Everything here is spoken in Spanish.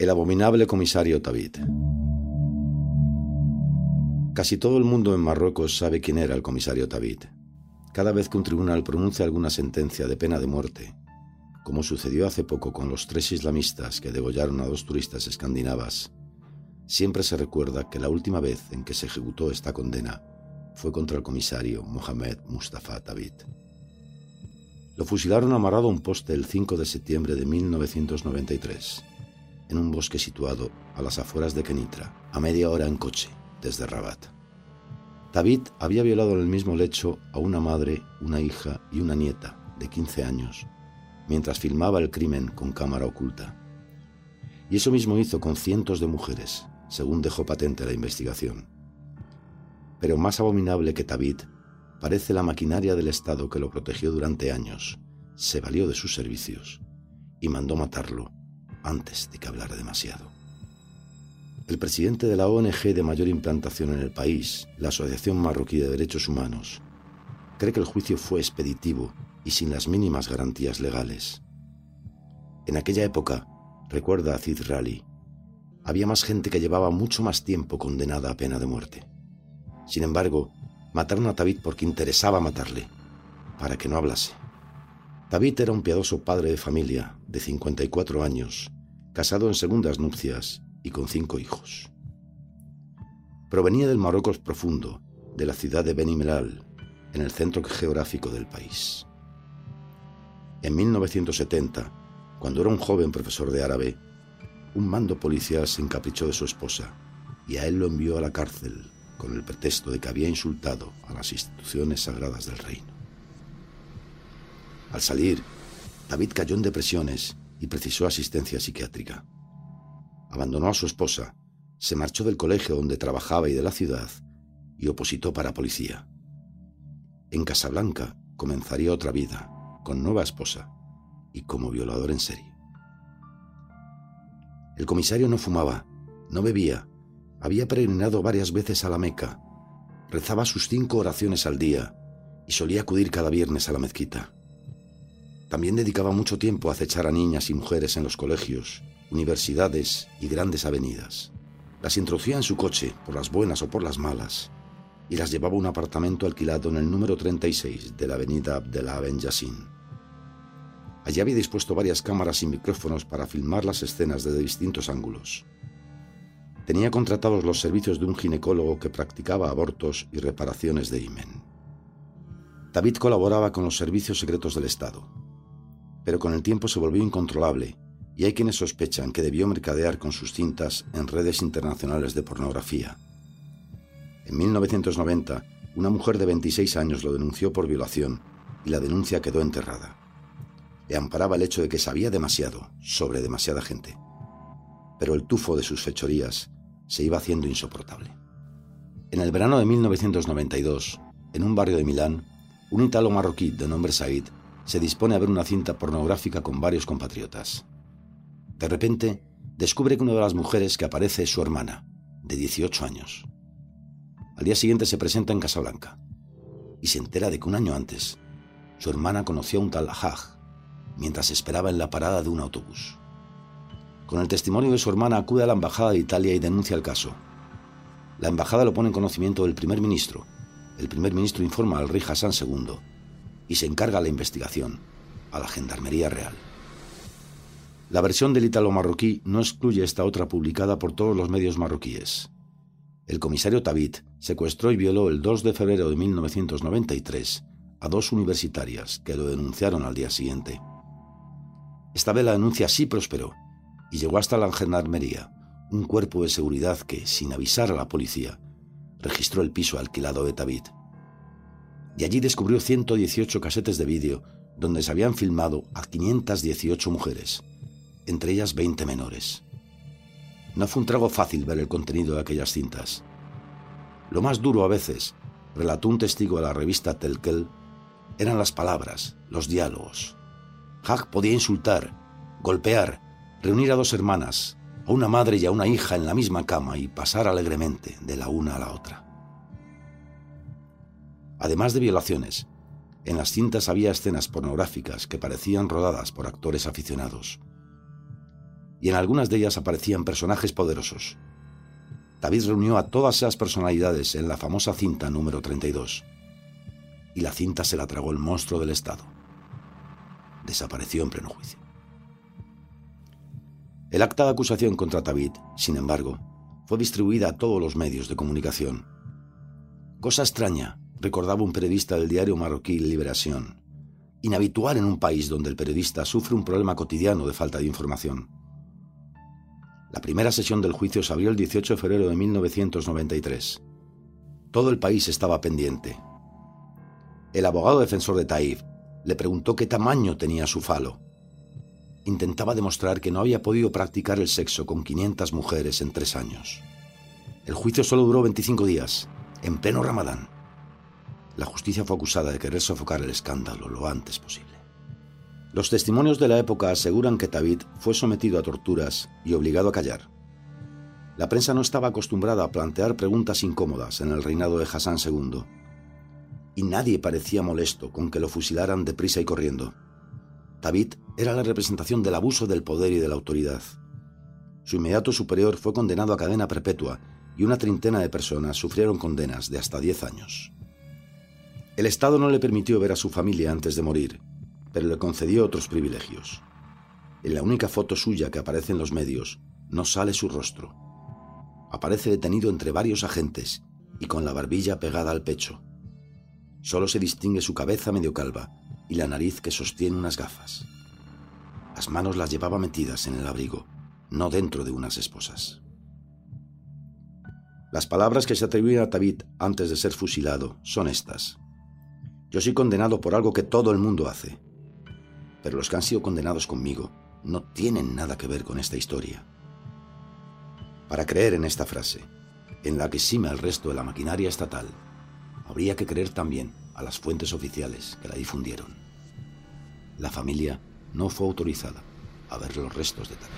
El abominable comisario Tabit. Casi todo el mundo en Marruecos sabe quién era el comisario Tabit. Cada vez que un tribunal pronuncia alguna sentencia de pena de muerte, como sucedió hace poco con los tres islamistas que degollaron a dos turistas escandinavas, siempre se recuerda que la última vez en que se ejecutó esta condena fue contra el comisario Mohamed Mustafa Tabit. Lo fusilaron amarrado a un poste el 5 de septiembre de 1993, en un bosque situado a las afueras de Kenitra, a media hora en coche, desde Rabat. Tabit había violado en el mismo lecho a una madre, una hija y una nieta de 15 años mientras filmaba el crimen con cámara oculta. Y eso mismo hizo con cientos de mujeres, según dejó patente la investigación. Pero más abominable que Tabit parece la maquinaria del Estado que lo protegió durante años, se valió de sus servicios y mandó matarlo antes de que hablara demasiado. El presidente de la ONG de mayor implantación en el país, la Asociación Marroquí de Derechos Humanos, cree que el juicio fue expeditivo y sin las mínimas garantías legales. En aquella época, recuerda a Cid Rally, había más gente que llevaba mucho más tiempo condenada a pena de muerte. Sin embargo, mataron a Tabit porque interesaba matarle, para que no hablase. Tabit era un piadoso padre de familia de 54 años, casado en segundas nupcias y con cinco hijos. Provenía del Marruecos profundo, de la ciudad de Benimelal, en el centro geográfico del país. En 1970, cuando era un joven profesor de árabe, un mando policial se encaprichó de su esposa y a él lo envió a la cárcel con el pretexto de que había insultado a las instituciones sagradas del reino. Al salir, David cayó en depresiones y precisó asistencia psiquiátrica. Abandonó a su esposa, se marchó del colegio donde trabajaba y de la ciudad y opositó para policía. En Casablanca comenzaría otra vida, con nueva esposa y como violador en serie. El comisario no fumaba, no bebía, había peregrinado varias veces a la Meca, rezaba sus cinco oraciones al día y solía acudir cada viernes a la mezquita. También dedicaba mucho tiempo a acechar a niñas y mujeres en los colegios, universidades y grandes avenidas. Las introducía en su coche, por las buenas o por las malas, y las llevaba a un apartamento alquilado en el número 36 de la avenida Abdellah Ben Yassin. Allí había dispuesto varias cámaras y micrófonos para filmar las escenas desde distintos ángulos. Tenía contratados los servicios de un ginecólogo que practicaba abortos y reparaciones de himen. David colaboraba con los servicios secretos del Estado, pero con el tiempo se volvió incontrolable y hay quienes sospechan que debió mercadear con sus cintas en redes internacionales de pornografía. En 1990, una mujer de 26 años lo denunció por violación y la denuncia quedó enterrada le amparaba el hecho de que sabía demasiado sobre demasiada gente. Pero el tufo de sus fechorías se iba haciendo insoportable. En el verano de 1992, en un barrio de Milán, un italo marroquí de nombre Said se dispone a ver una cinta pornográfica con varios compatriotas. De repente, descubre que una de las mujeres que aparece es su hermana, de 18 años. Al día siguiente se presenta en Casablanca y se entera de que un año antes su hermana conoció a un tal Haj, mientras esperaba en la parada de un autobús. Con el testimonio de su hermana acude a la Embajada de Italia y denuncia el caso. La Embajada lo pone en conocimiento del primer ministro. El primer ministro informa al rey Hassan II y se encarga la investigación a la Gendarmería Real. La versión del ítalo marroquí no excluye esta otra publicada por todos los medios marroquíes. El comisario Tabit secuestró y violó el 2 de febrero de 1993 a dos universitarias que lo denunciaron al día siguiente. Esta vez la denuncia sí prosperó y llegó hasta la gendarmería, un cuerpo de seguridad que, sin avisar a la policía, registró el piso alquilado de Tabit. Y allí descubrió 118 casetes de vídeo donde se habían filmado a 518 mujeres, entre ellas 20 menores. No fue un trago fácil ver el contenido de aquellas cintas. Lo más duro a veces, relató un testigo a la revista Telkel, eran las palabras, los diálogos, Hag podía insultar, golpear, reunir a dos hermanas, a una madre y a una hija en la misma cama y pasar alegremente de la una a la otra. Además de violaciones, en las cintas había escenas pornográficas que parecían rodadas por actores aficionados. y en algunas de ellas aparecían personajes poderosos. David reunió a todas esas personalidades en la famosa cinta número 32. Y la cinta se la tragó el monstruo del Estado. Desapareció en pleno juicio. El acta de acusación contra David, sin embargo, fue distribuida a todos los medios de comunicación. Cosa extraña, recordaba un periodista del diario marroquí Liberación, inhabitual en un país donde el periodista sufre un problema cotidiano de falta de información. La primera sesión del juicio se abrió el 18 de febrero de 1993. Todo el país estaba pendiente. El abogado defensor de Taif le preguntó qué tamaño tenía su falo. Intentaba demostrar que no había podido practicar el sexo con 500 mujeres en tres años. El juicio solo duró 25 días, en pleno ramadán. La justicia fue acusada de querer sofocar el escándalo lo antes posible. Los testimonios de la época aseguran que David fue sometido a torturas y obligado a callar. La prensa no estaba acostumbrada a plantear preguntas incómodas en el reinado de Hassan II, y nadie parecía molesto con que lo fusilaran deprisa y corriendo. David era la representación del abuso del poder y de la autoridad. Su inmediato superior fue condenado a cadena perpetua y una treintena de personas sufrieron condenas de hasta 10 años. El Estado no le permitió ver a su familia antes de morir pero le concedió otros privilegios. En la única foto suya que aparece en los medios, no sale su rostro. Aparece detenido entre varios agentes y con la barbilla pegada al pecho. Solo se distingue su cabeza medio calva y la nariz que sostiene unas gafas. Las manos las llevaba metidas en el abrigo, no dentro de unas esposas. Las palabras que se atribuyen a David antes de ser fusilado son estas. Yo soy condenado por algo que todo el mundo hace pero los que han sido condenados conmigo no tienen nada que ver con esta historia. Para creer en esta frase, en la que sima el resto de la maquinaria estatal, habría que creer también a las fuentes oficiales que la difundieron. La familia no fue autorizada a ver los restos de tal.